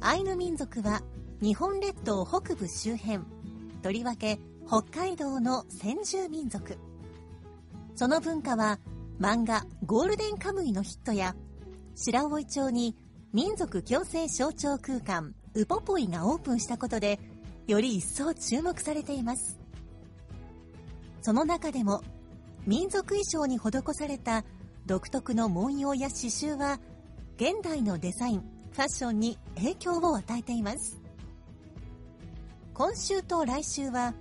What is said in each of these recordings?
アイヌ民族は日本列島北部周辺、とりわけ北海道の先住民族。その文化は漫画ゴールデンカムイのヒットや白老町に民族共生象徴空間ウポポイがオープンしたことでより一層注目されています。その中でも民族衣装に施された独特の文様や刺繍は現代のデザイン、ファッションに影響を与えています。今週と来週は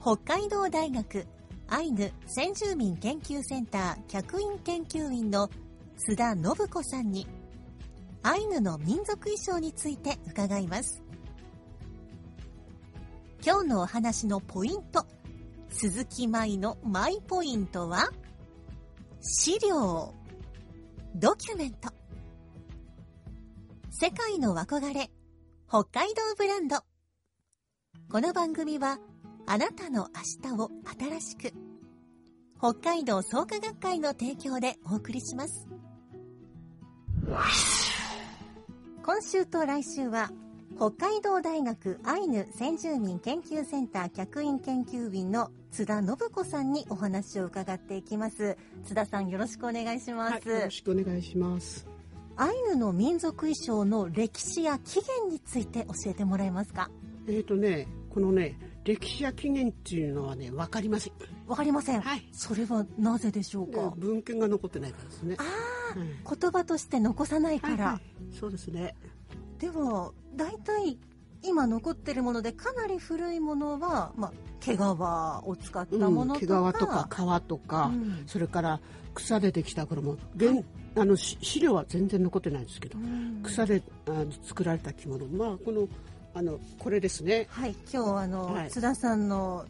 北海道大学アイヌ先住民研究センター客員研究員の須田信子さんにアイヌの民族衣装について伺います今日のお話のポイント鈴木舞のマイポイントは資料ドキュメント世界の憧れ北海道ブランド。この番組はあなたの明日を新しく北海道創価学会の提供でお送りします。今週と来週は北海道大学アイヌ先住民研究センター客員研究員の津田信子さんにお話を伺っていきます。津田さんよろしくお願いします、はい、よろしくお願いします。アイヌの民族衣装の歴史や起源について教えてもらえますか？えっ、とね、このね、歴史や起源っていうのはね、わかりません。わかりません、はい。それはなぜでしょうか、文献が残ってないからですね。ああ、うん言葉として残さないから、はいはい。そうですね。では大体今残ってるものでかなり古いものは、まあ、毛皮を使ったものと毛皮か、とか皮とか、うん。それから草でできた衣。現あのし資料は全然残ってないんですけど、うん。草であ作られた着物。まあこのあのこれですね。はい今日あの、はい。津田さんの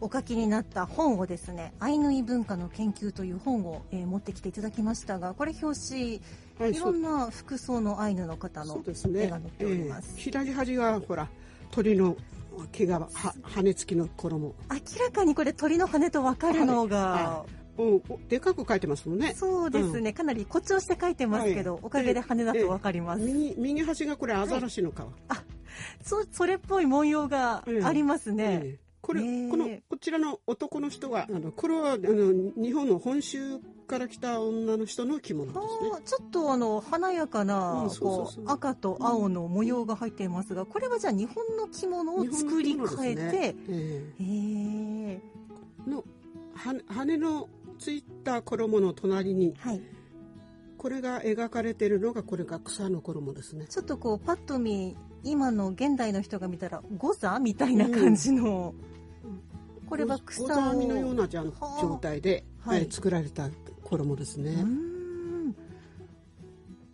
お書きになった本をですねアイヌイ文化の研究という本を、えー持ってきていただきましたがこれ表紙はいいろんな服装のアイヌの方のそうですね。絵が載っております。ええ左端がほら鳥の毛皮は羽付きの衣。明らかにこれ鳥の羽と分かるのが、はうんおでかく書いてますもんね。そうですね、かなり誇張して書いてますけど、はい。おかげで羽だと分かります、右右端がこれアザラシの皮、そそれっぽい文様がありますね、ええ。これ、このこちらの男の人はあのこれはあの日本の本州から来た女の人の着物ですね。あーちょっとあの華やかな、こう赤と青の模様が入っていますがこれはじゃあ日本の着物を作り変えて、ねえ。へええ。のは羽のついた衣の隣にはい。これが描かれているのがこれが草の衣ですね。ちょっとこうパッと見今の現代の人が見たらゴザみたいな感じの、これは草をゴザ編みのような状態で、はい。えー作られた衣ですね、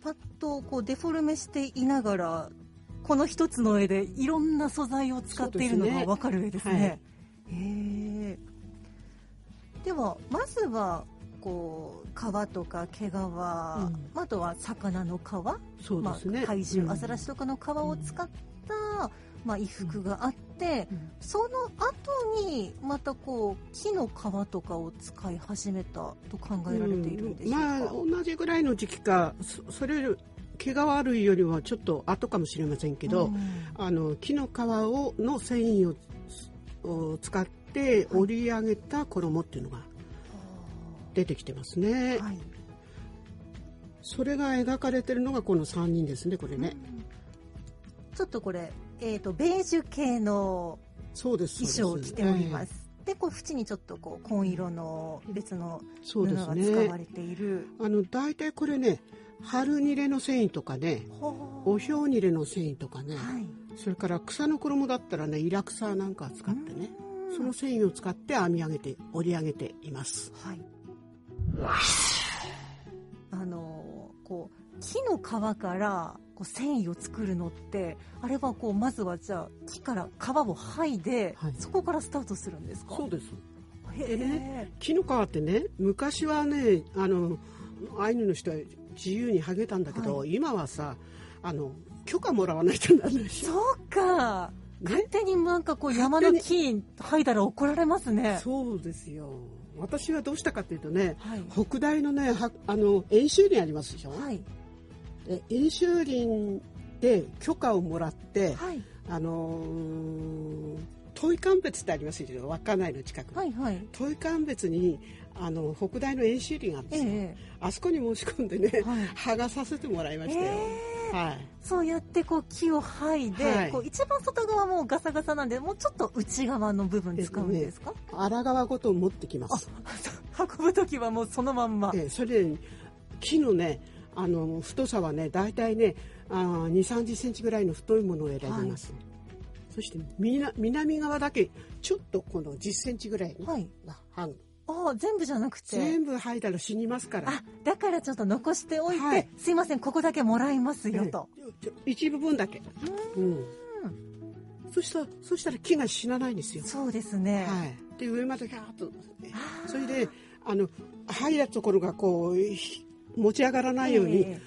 パッとこうデフォルメしていながらこの一つの絵でいろんな素材を使っているのが分かる絵ですね。へえではまずはこう皮とか毛皮、あとは魚の皮、まそうですね、あ、怪獣、うん。アザラシとかの皮を使った、まあ、衣服があって、うん。その後にまたこう木の皮とかを使い始めたと考えられているんでしょうか、まあ同じぐらいの時期かそそれより毛皮類よりはちょっと後かもしれませんけど、うん。あの木の皮をの繊維をを使って織り上げた衣っていうのが出てきてますね、はいそれが描かれてるのがこの3人ですねこれね、ちょっとこれ、えっ、と、ベージュ系の衣装を着ておりま。す。で、こう、縁にちょっとこう、紺色の別の布が使わね。れている。あの大体これね、春煮れの繊維とかね、ほおひょう煮れの繊維とかね、はい。それから草の衣だったらね、イラクサなんか使ってね、うんその繊維を使って編み上げて織り上げています。はい。あのこう木の皮からこう繊維を作るのってあれはこうまずはじゃあ木から皮を剥いで、はいそこからスタートするんですか？そうです。へえ、で木の皮ってね昔はねあのアイヌの人は自由に剥げたんだけど、は今はさあの許可もらわないとならないでしょそうか、ね勝手になんかこう山の木剥いだら怒られますね。そうですよ。私はどうしたかっていうとねはい。北大のねはあの演習林ありますでしょ、はい。で演習林で許可をもらって、はい。あのー、トイカン別ってありますでしょ？稚内の近くに、はいはい。トイカン別にあの北大の演習林があるんですよ、え。あそこに申し込んでね、はい。剥がさせてもらいまえしたよ、えはい。そうやってこう木を剥いで、はい。こう一番外側もガサガサなんでもうちょっと内側の部分使うんですか、荒川ごと持ってきます、運ぶ時はもうそのまんま、ええそれで木のねあの太さはね大体ね2 3 0センチぐらいの太いものを選びます、そして南南側だけちょっとこの1 0センチぐらいのはいが剥ぐああ全部じゃなくて。全部剥いだら死にますから。あだからちょっと残しておいて、はい。すいませんここだけもらいますよと、ええちょ一部分だけ、うん、そしたらそしたら木が死なないんですよ。そうですね、はい、で上までガーッとそれであの入ったところがこうひ持ち上がらないように、え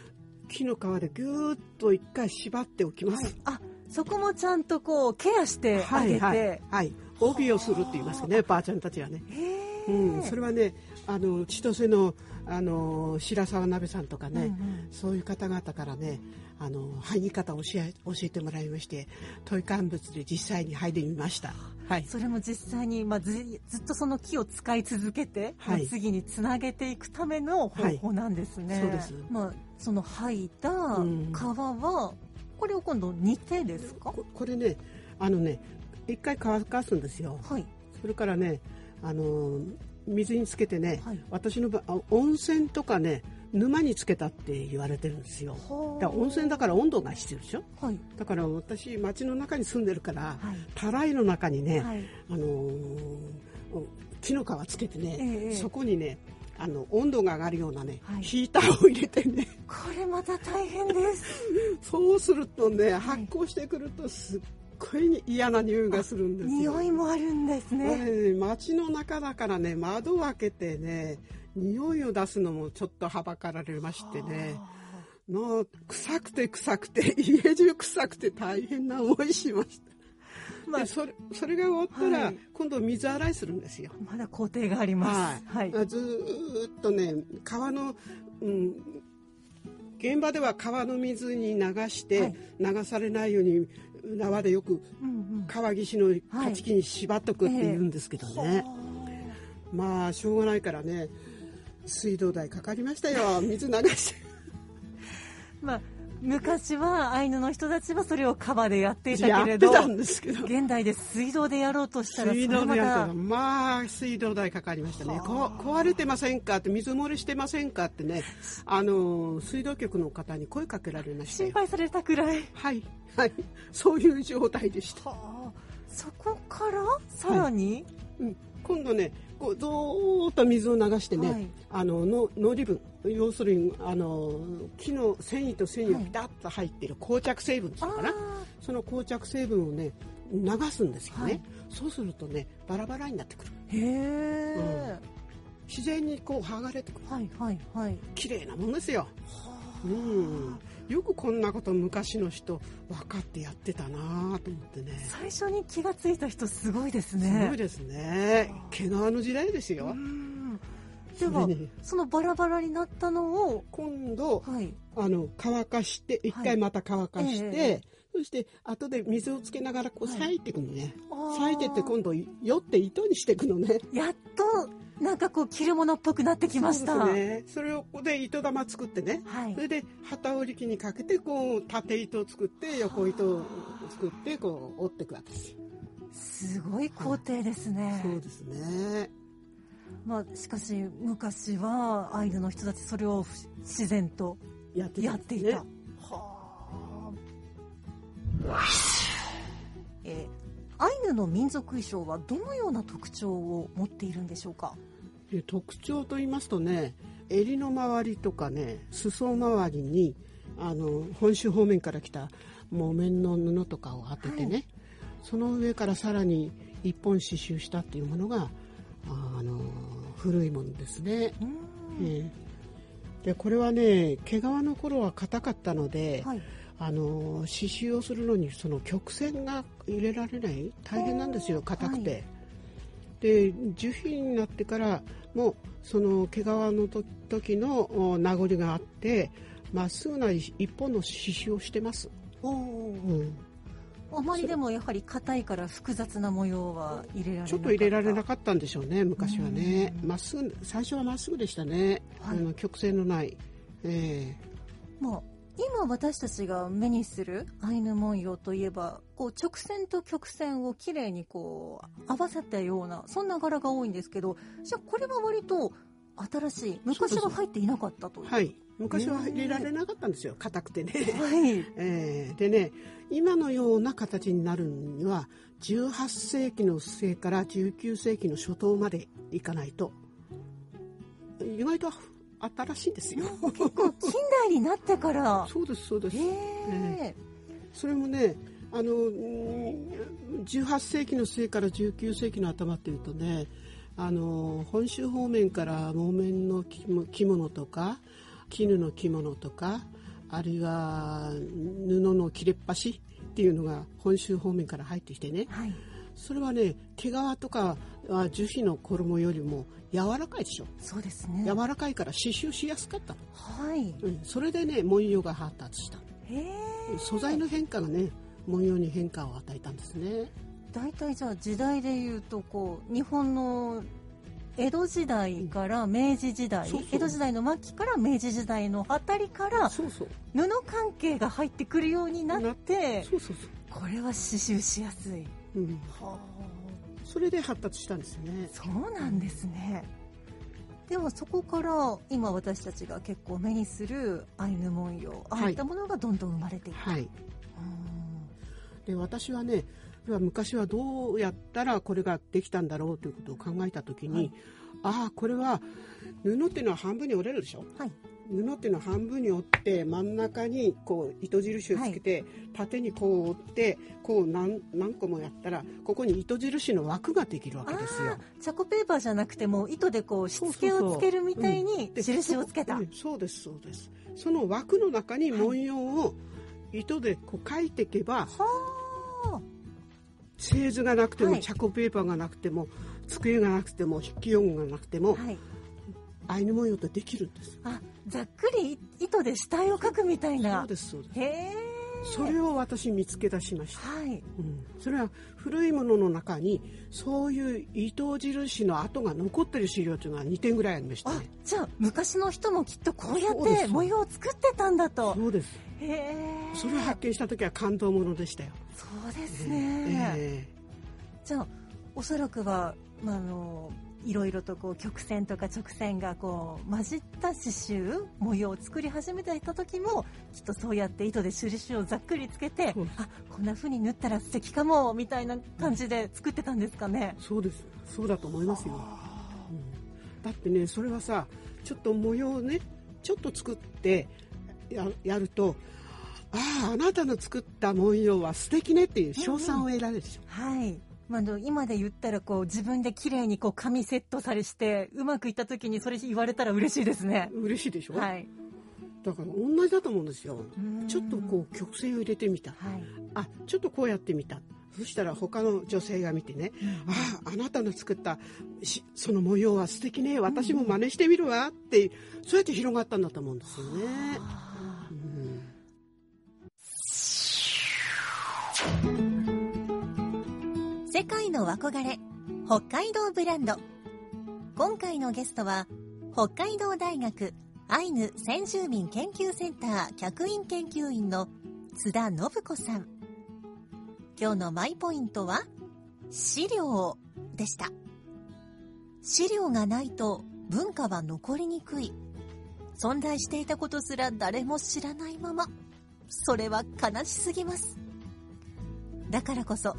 木の皮でぎゅーっと一回縛っておきます、えはい。あそこもちゃんとこうケアしてあげて、はいはい、帯をするって言いますよねばあちゃんたちはね、へえうん、それはねあの千歳のあの白沢鍋さんとかね、うんうん。そういう方々からねあの剥ぎ方を教え教えてもらいましてトイ乾物で実際に剥いでみました。はい。それも実際に、まあ、ずずっとその木を使い続けて、はい。まあ次につなげていくための方法なんですね。はいそうです。まあ、その剥いたん。皮は、これを今度煮てですか？ここれねあのね一回乾かすんですよ。はい。それからねあの水につけてね、はい。私の場温泉とかね沼につけたって言われてるんですよ。だから温泉だから温度が必要でしょ？はい。だから私町の中に住んでるから、はい。たらいの中にね、はい。あのー木の皮つけてね、ええそこにねあの温度が上がるようなね、はい。ヒーターを入れてね。これまた大変です。そうするとねい。発酵してくるとすっごい嫌な匂いがするんですよ。匂いもあるんですね。ええ街の中だからね窓を開けてね匂いを出すのもちょっとはばかられましてねの臭くて臭くて 家中臭くて大変な思いしました。まあでそれそれが終わったら、はい今度水洗いするんですよ。まだ工程があります。はい。ずーっとね川の、うん、現場では川の水に流して、はい流されないように縄でよく。川岸の立ち木に縛っとくって言うんですけどね、まあしょうがないからね水道代かかりましたよ。水流して。まあ、昔はアイヌの人たちはそれを川でやっていたやけれど、現代で水道でやろうとしたら水道また代かまあ水道代かかりましたね。こ壊れてませんかって水漏れしてませんかってね。あの水道局の方に声かけられましたよ心配されたくらい。はい。はい。そういう状態でした、はあ、そこからさらに、うん、今度ねこうどーっと水を流してね、はい。あのの濃理分要するにあの木の繊維と繊維がピタッと入っている膠着成分っていうのかな、あその膠着成分をね流すんですよね、はい。そうするとねバラバラになってくる。ー。へえ、自然にこう剥がれてくる。はいはいはい。綺麗なもんですよ、うん、よくこんなこと昔の人分かってやってたなぁと思ってね。最初に気がついた人すごいですすね。ごいですね。毛皮の時代ですよ、うん。ではそのバラバラになったのを、今度はい、あの乾かして一回また乾かして、ええそして後で水をつけながらこうはい。裂いていくのね、あー裂いてって今度よって糸にしていくのね。やっとなんかこう着るものっぽくなってきました。そうですね。それをここで糸玉作ってね。はいそ。れで旗織り機にかけてこう縦糸を作って横糸を作ってこう折っていくわけですよ。すごい工程ですね。そうですね。まあしかし昔はアイヌの人たちそれを自然とやってやっていた。ねはあ。えーアイヌの民族衣装はどのような特徴を持っているんでしょうか？で特徴と言いますとね襟の周りとかね裾周りにあの本州方面から来た木綿の布とかを当ててね、はいその上からさらに一本刺繍したっていうものがあの古いものですね。ええでこれはね毛皮の頃は硬かったので、はい。あの刺繍をするのにその曲線が入れられない。大変なんですよ硬くて、はい。で樹皮になってからもその毛皮のと時のお名残があってまっすぐな一本の刺繍をしてます、おお。うん、あまりでもやはり硬いから複雑な模様は入れられなかった。ちょっと入れられなかったんでしょうね昔はね。うん。まっすぐ最初はまっすぐでしたね、はい。あの曲線のない、え。まあ、今私たちが目にするアイヌ文様といえばこう直線と曲線をきれいにこう合わせたようなそんな柄が多いんですけどじゃあこれは割と新しい昔は入っていなかったという。えはい。昔は入れられなかったんですよ。硬くてね。はい。えー。でね今のような形になるには18世紀の末から19世紀の初頭までいかないと。意外と新しいんですよ。結構近代になってから。そうですそうです。へえそれもねあのうん18世紀の末から19世紀の頭っていうとねあの本州方面から木綿の着物着物とか絹の着物とかあるいは布の切れっ端っていうのが本州方面から入ってきてね。はい。それはね毛皮とかは樹皮の衣よりも柔らかいでしょ。そうですね。柔らかいから刺繍しやすかった。の、はい。うん、それでね文様が発達した。へえ。素材の変化がね文様に変化を与えたんですね。大体じゃあ時代でいうとこう日本の江戸時代から明治時代、そうそう。江戸時代の末期から明治時代のあたりからそうそう。布関係が入ってくるようになってそうそうそこれは刺繍しやすい。う、うん、はそれで発達したんですよね。あそうなんですね。でもそこから今私たちが結構目にするアイヌ文様ああいったものがどんどん生まれていく、はい。うん。で私はね昔はどうやったらこれができたんだろうということを考えた時に、はい。ああこれは布っていうのは半分に折れるでしょ？はい布っていうのは半分に折って真ん中にこう糸印をつけて、縦にこう折ってこう何何個もやったらここに糸印の枠ができるわけですよ。チャコペーパーじゃなくてもう糸でこうしつけをつけるみたいにで印をつけた、うん。そうですそうです。その枠の中に文様を糸でこう描いていけば、はあ製図がなくても、はい。チャコペーパーがなくても机がなくても筆記用具がなくても、はいアイヌ文様ってできるんですあざっくり糸で下絵を描くみたいそなうですそうです。へえ。それを私見つけ出しました、はい。うん、それは古いものの中にそういう糸印の跡が残ってる資料というのが2点ぐらいありましたあねじゃあ昔の人もきっとこうやって模様を作ってたんだと。そうです。へえ。それを発見した時は感動ものでしたよ、そうですね、え。じゃあおそらくは、まあ、あのいろいろとこう曲線とか直線がこう混じった刺繍模様を作り始めていた時もきっとそうやって糸で印をざっくりつけて、うんあこんな風に縫ったら素敵かもみたいな感じで作ってたんですかね。え、そうです。そうだと思いますよ、うん。だってねそれはさちょっと模様をねちょっと作ってややるとあああなたの作った文様は素敵ねっていう称賛を得られるでしょ、はい。まあ、今で言ったらこう自分で綺麗にこう紙セットされしてうまくいった時にそれ言われたら嬉しいですね。嬉しいでしょ、はい。だから同じだと思うんですよ。うん。ちょっとこう曲線を入れてみた。はい。あちょっとこうやってみた。そしたら他の女性が見てね、あああなたの作ったしその模様は素敵ね。私も真似してみるわって、そうやって広がったんだと思うんですよね、世界の憧れ北海道ブランド。今回のゲストは北海道大学アイヌ先住民研究センター客員研究員の津田信子さん。今日のマイポイントは資料でした。資料がないと文化は残りにくい。存在していたことすら誰も知らないまま。それは悲しすぎます。だからこそ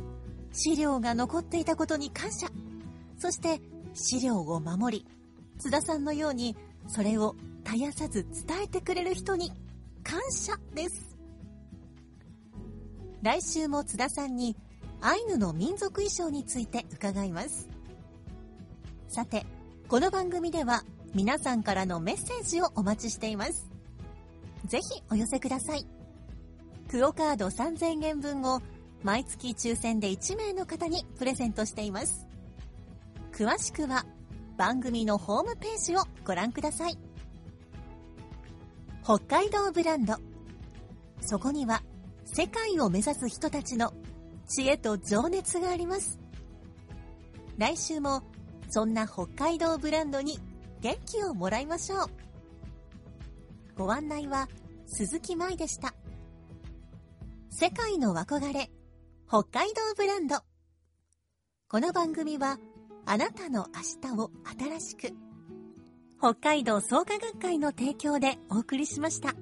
資料が残っていたことに感謝。そして資料を守り津田さんのようにそれを絶やさず伝えてくれる人に感謝です。来週も津田さんにアイヌの民族衣装について伺います。さてこの番組では皆さんからのメッセージをお待ちしています。ぜひお寄せください。クオカード3000円分を毎月抽選で1名の方にプレゼントしています。詳しくは番組のホームページをご覧ください。北海道ブランド。そこには世界を目指す人たちの知恵と情熱があります。来週もそんな北海道ブランドに元気をもらいましょう。ご案内は鈴木舞でした。世界の憧れ北海道ブランドこの番組はあなたの明日を新しく北海道創価学会の提供でお送りしました。